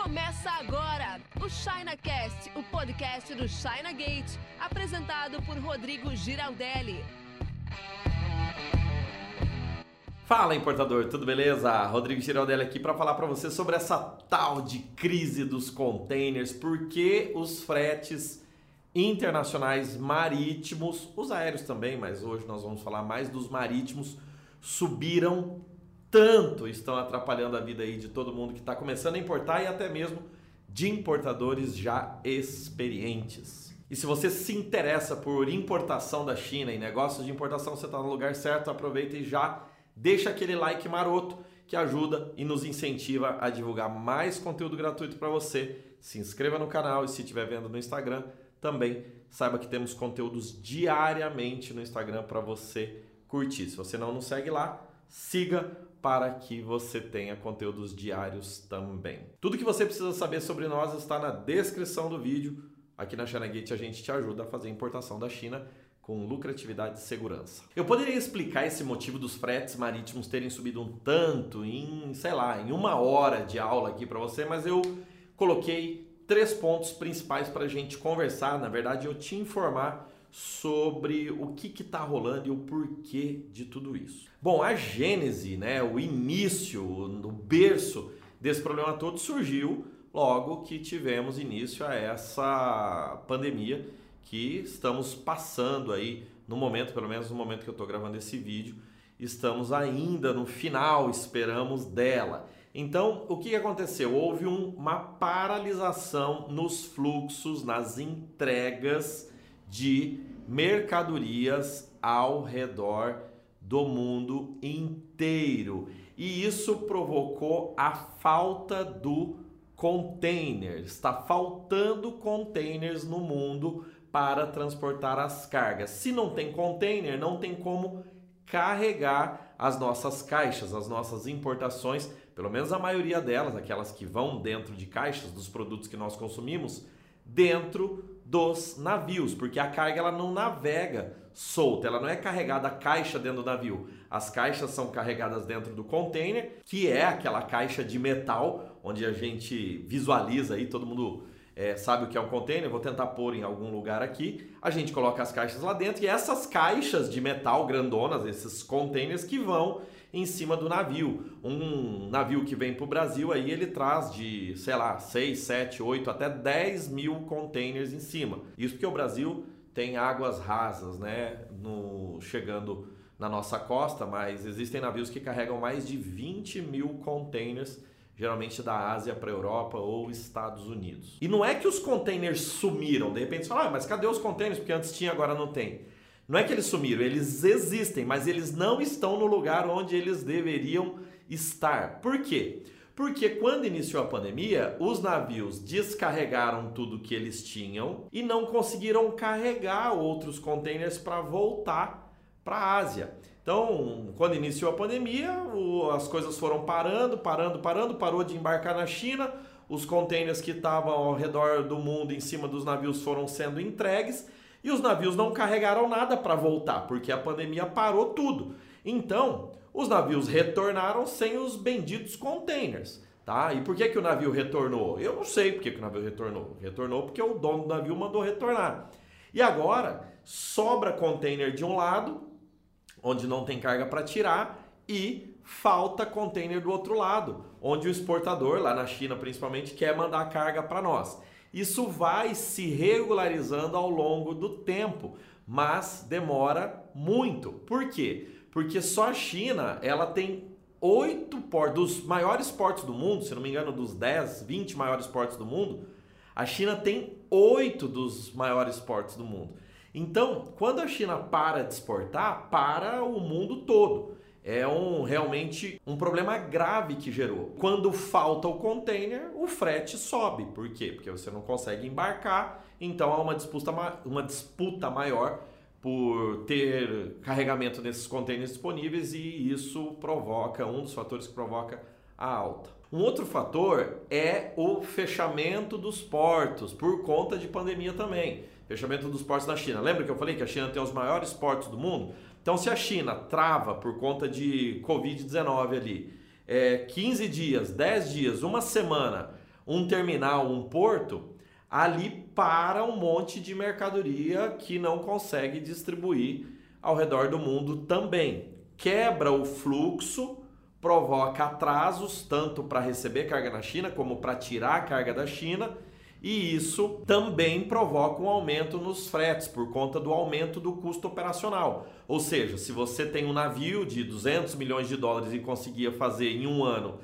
Começa agora o ChinaCast, o podcast do China Gate, apresentado por Rodrigo Giraldelli. Fala importador, tudo beleza? Rodrigo Giraldelli aqui para falar para você sobre essa tal de crise dos containers, porque os fretes internacionais marítimos, os aéreos também, mas hoje nós vamos falar mais dos marítimos, subiram tanto, estão atrapalhando a vida aí de todo mundo que está começando a importar e até mesmo de importadores já experientes. E se você se interessa por importação da China e negócios de importação, você está no lugar certo, aproveita e já deixa aquele like maroto que ajuda e nos incentiva a divulgar mais conteúdo gratuito para você. Se inscreva no canal e se estiver vendo no Instagram, também saiba que temos conteúdos diariamente no Instagram para você curtir. Se você não nos segue lá, siga para que você tenha conteúdos diários também. Tudo que você precisa saber sobre nós está na descrição do vídeo. Aqui na ChinaGate a gente te ajuda a fazer importação da China com lucratividade e segurança. Eu poderia explicar esse motivo dos fretes marítimos terem subido um tanto em, sei lá, em uma hora de aula aqui para você, mas eu coloquei três pontos principais para a gente conversar. Na verdade, eu te informar sobre o que está rolando e o porquê de tudo isso. Bom, a gênese, né, o início, o berço desse problema todo surgiu logo que tivemos início a essa pandemia que estamos passando aí no momento, pelo menos no momento que eu estou gravando esse vídeo, estamos ainda no final, esperamos dela. Então, o que aconteceu? Houve um, uma paralisação nos fluxos, nas entregas de mercadorias ao redor do mundo inteiro. E isso provocou a falta do container. Está faltando containers no mundo para transportar as cargas. Se não tem container, não tem como carregar as nossas caixas, as nossas importações pelo menos a maioria delas, aquelas que vão dentro de caixas dos produtos que nós consumimos, dentro dos navios, porque a carga ela não navega solta, ela não é carregada caixa dentro do navio. As caixas são carregadas dentro do container, que é aquela caixa de metal onde a gente visualiza aí, todo mundo é, sabe o que é um container, vou tentar pôr em algum lugar aqui. A gente coloca as caixas lá dentro e essas caixas de metal grandonas, esses containers que vão em cima do navio. Um navio que vem para o Brasil aí ele traz de, sei lá, 6, 7, 8 até 10 mil containers em cima. Isso porque o Brasil tem águas rasas, né? No, chegando na nossa costa, mas existem navios que carregam mais de 20 mil containers geralmente da Ásia para a Europa ou Estados Unidos. E não é que os containers sumiram, de repente você fala, ah, mas cadê os containers? Porque antes tinha, agora não tem. Não é que eles sumiram, eles existem, mas eles não estão no lugar onde eles deveriam estar. Por quê? Porque quando iniciou a pandemia, os navios descarregaram tudo que eles tinham e não conseguiram carregar outros containers para voltar para a Ásia. Então, quando iniciou a pandemia, as coisas foram parando, parando, parando, parou de embarcar na China, os containers que estavam ao redor do mundo em cima dos navios foram sendo entregues e os navios não carregaram nada para voltar, porque a pandemia parou tudo. Então, os navios retornaram sem os benditos containers. Tá? E por que, que o navio retornou? Eu não sei por que, que o navio retornou. Retornou porque o dono do navio mandou retornar. E agora sobra container de um lado, onde não tem carga para tirar, e falta container do outro lado, onde o exportador, lá na China principalmente, quer mandar carga para nós. Isso vai se regularizando ao longo do tempo, mas demora muito. Por quê? Porque só a China ela tem oito portos, dos maiores portos do mundo, se não me engano, dos 10, 20 maiores portos do mundo, a China tem oito dos maiores portos do mundo. Então, quando a China para de exportar, para o mundo todo é um realmente um problema grave que gerou. Quando falta o container, o frete sobe. Por quê? Porque você não consegue embarcar, então há uma disputa, uma disputa maior por ter carregamento desses containers disponíveis e isso provoca, um dos fatores que provoca a alta. Um outro fator é o fechamento dos portos por conta de pandemia também. Fechamento dos portos na China. Lembra que eu falei que a China tem os maiores portos do mundo? Então, se a China trava por conta de Covid-19 ali, é, 15 dias, 10 dias, uma semana, um terminal, um porto, ali para um monte de mercadoria que não consegue distribuir ao redor do mundo também. Quebra o fluxo, provoca atrasos tanto para receber carga na China como para tirar a carga da China. E isso também provoca um aumento nos fretes por conta do aumento do custo operacional. Ou seja, se você tem um navio de 200 milhões de dólares e conseguia fazer em um ano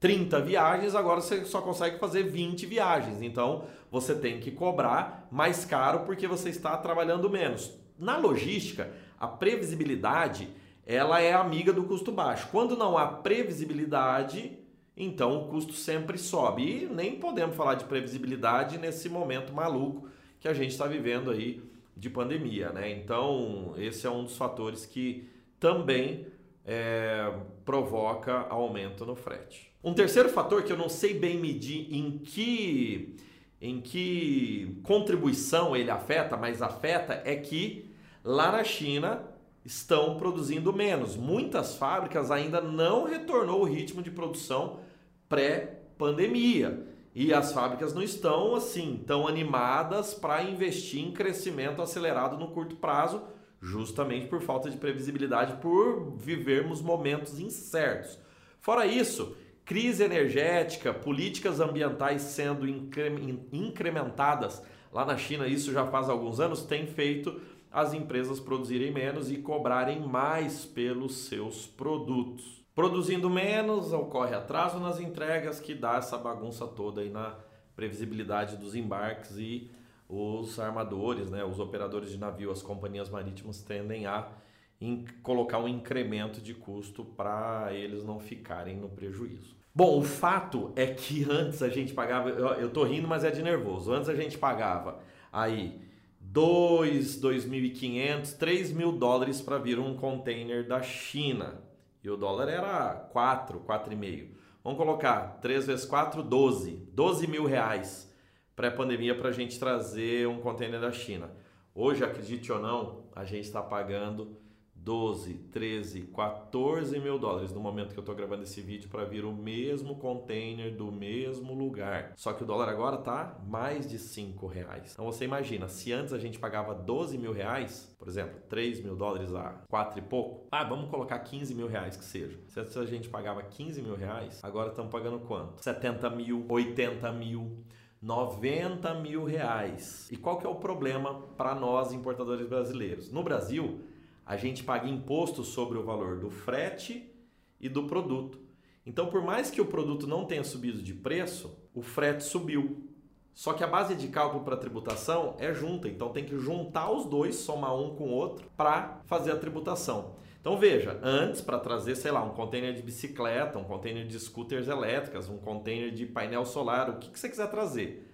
30 viagens, agora você só consegue fazer 20 viagens. Então você tem que cobrar mais caro porque você está trabalhando menos. Na logística, a previsibilidade ela é amiga do custo baixo. Quando não há previsibilidade, então o custo sempre sobe. E nem podemos falar de previsibilidade nesse momento maluco que a gente está vivendo aí de pandemia, né? Então esse é um dos fatores que também é, provoca aumento no frete. Um terceiro fator que eu não sei bem medir em que, em que contribuição ele afeta, mas afeta é que lá na China estão produzindo menos. Muitas fábricas ainda não retornou o ritmo de produção pré-pandemia. E as fábricas não estão assim tão animadas para investir em crescimento acelerado no curto prazo, justamente por falta de previsibilidade, por vivermos momentos incertos. Fora isso, crise energética, políticas ambientais sendo incrementadas lá na China, isso já faz alguns anos, tem feito as empresas produzirem menos e cobrarem mais pelos seus produtos. Produzindo menos, ocorre atraso nas entregas que dá essa bagunça toda aí na previsibilidade dos embarques e os armadores, né, os operadores de navio, as companhias marítimas tendem a colocar um incremento de custo para eles não ficarem no prejuízo. Bom, o fato é que antes a gente pagava, eu, eu tô rindo, mas é de nervoso. Antes a gente pagava aí 2, 2.500, 3 mil dólares para vir um container da China. E o dólar era 4, 4,5. Vamos colocar 3 vezes 4, 12. 12 mil reais pré-pandemia para a gente trazer um container da China. Hoje, acredite ou não, a gente está pagando 12, 13, 14 mil dólares no momento que eu estou gravando esse vídeo para vir o mesmo container do mesmo lugar. Só que o dólar agora tá mais de 5 reais. Então você imagina, se antes a gente pagava 12 mil reais, por exemplo, 3 mil dólares a 4 e pouco, ah, vamos colocar 15 mil reais que seja. Se antes a gente pagava 15 mil reais, agora estamos pagando quanto? 70 mil, 80 mil. 90 mil reais. E qual que é o problema para nós importadores brasileiros? No Brasil, a gente paga imposto sobre o valor do frete e do produto. Então, por mais que o produto não tenha subido de preço, o frete subiu. Só que a base de cálculo para tributação é junta, então tem que juntar os dois, somar um com o outro para fazer a tributação. Então veja, antes para trazer, sei lá, um container de bicicleta, um container de scooters elétricas, um container de painel solar, o que, que você quiser trazer,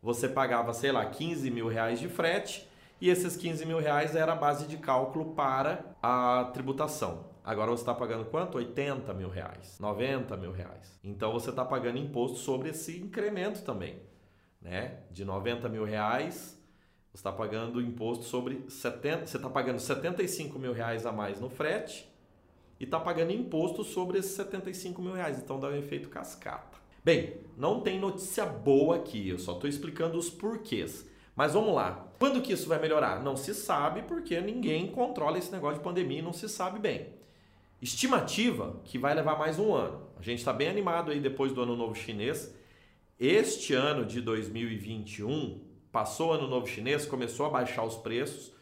você pagava, sei lá, 15 mil reais de frete e esses 15 mil reais era a base de cálculo para a tributação. Agora você está pagando quanto? 80 mil reais, 90 mil reais. Então você está pagando imposto sobre esse incremento também. Né? De 90 mil reais, você está pagando imposto sobre 70. Você está pagando 75 mil reais a mais no frete e está pagando imposto sobre esses 75 mil reais. Então dá um efeito cascata. Bem, não tem notícia boa aqui, eu só estou explicando os porquês. Mas vamos lá. Quando que isso vai melhorar? Não se sabe porque ninguém controla esse negócio de pandemia e não se sabe bem. Estimativa que vai levar mais um ano. A gente está bem animado aí depois do ano novo chinês. Este ano de 2021 passou o ano novo chinês, começou a baixar os preços,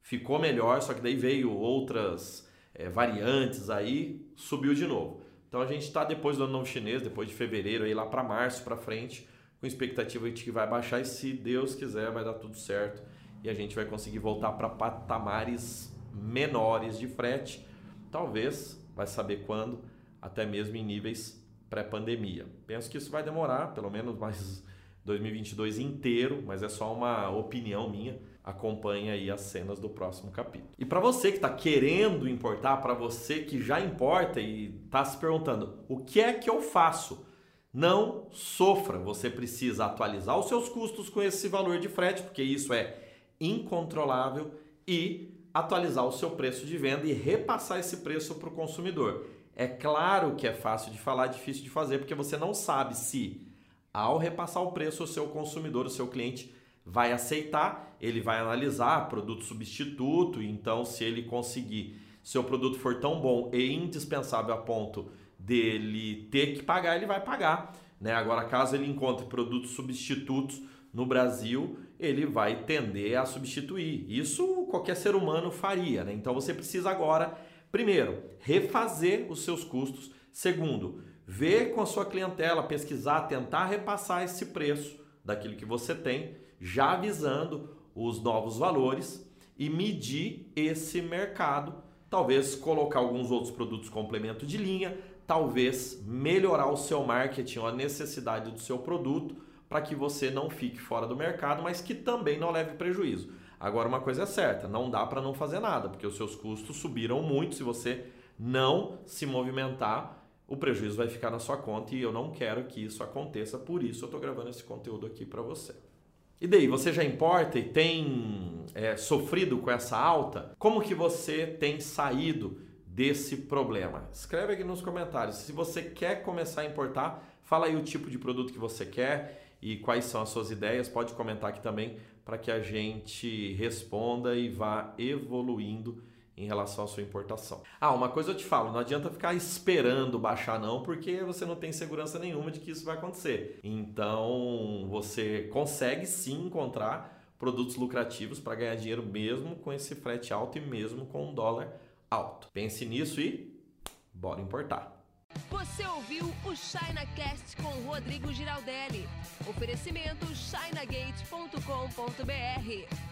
ficou melhor, só que daí veio outras é, variantes aí, subiu de novo. Então a gente está depois do ano novo chinês, depois de fevereiro aí lá para março para frente, com expectativa de que vai baixar e se Deus quiser vai dar tudo certo e a gente vai conseguir voltar para patamares menores de frete, talvez, vai saber quando, até mesmo em níveis pré-pandemia. Penso que isso vai demorar, pelo menos mais 2022 inteiro, mas é só uma opinião minha. Acompanhe aí as cenas do próximo capítulo. E para você que está querendo importar, para você que já importa e está se perguntando, o que é que eu faço? Não sofra, você precisa atualizar os seus custos com esse valor de frete, porque isso é incontrolável, e atualizar o seu preço de venda e repassar esse preço para o consumidor. É claro que é fácil de falar, difícil de fazer, porque você não sabe se Ao repassar o preço, o seu consumidor, o seu cliente vai aceitar, ele vai analisar produto substituto, então se ele conseguir, seu produto for tão bom e indispensável a ponto dele ter que pagar, ele vai pagar. Né? Agora, caso ele encontre produtos substitutos no Brasil, ele vai tender a substituir. Isso qualquer ser humano faria. Né? Então você precisa agora, primeiro, refazer os seus custos. Segundo, ver com a sua clientela, pesquisar, tentar repassar esse preço daquilo que você tem, já avisando os novos valores e medir esse mercado. Talvez colocar alguns outros produtos complemento de linha, talvez melhorar o seu marketing ou a necessidade do seu produto para que você não fique fora do mercado, mas que também não leve prejuízo. Agora, uma coisa é certa: não dá para não fazer nada, porque os seus custos subiram muito. Se você não se movimentar, o prejuízo vai ficar na sua conta e eu não quero que isso aconteça, por isso eu estou gravando esse conteúdo aqui para você. E daí, você já importa e tem é, sofrido com essa alta? Como que você tem saído desse problema? Escreve aqui nos comentários. Se você quer começar a importar, fala aí o tipo de produto que você quer e quais são as suas ideias. Pode comentar aqui também para que a gente responda e vá evoluindo em relação à sua importação. Ah, uma coisa eu te falo, não adianta ficar esperando baixar não, porque você não tem segurança nenhuma de que isso vai acontecer. Então, você consegue sim encontrar produtos lucrativos para ganhar dinheiro mesmo com esse frete alto e mesmo com dólar alto. Pense nisso e bora importar. Você ouviu o ChinaCast com Rodrigo Giraldelli. Oferecimento chinagate.com.br.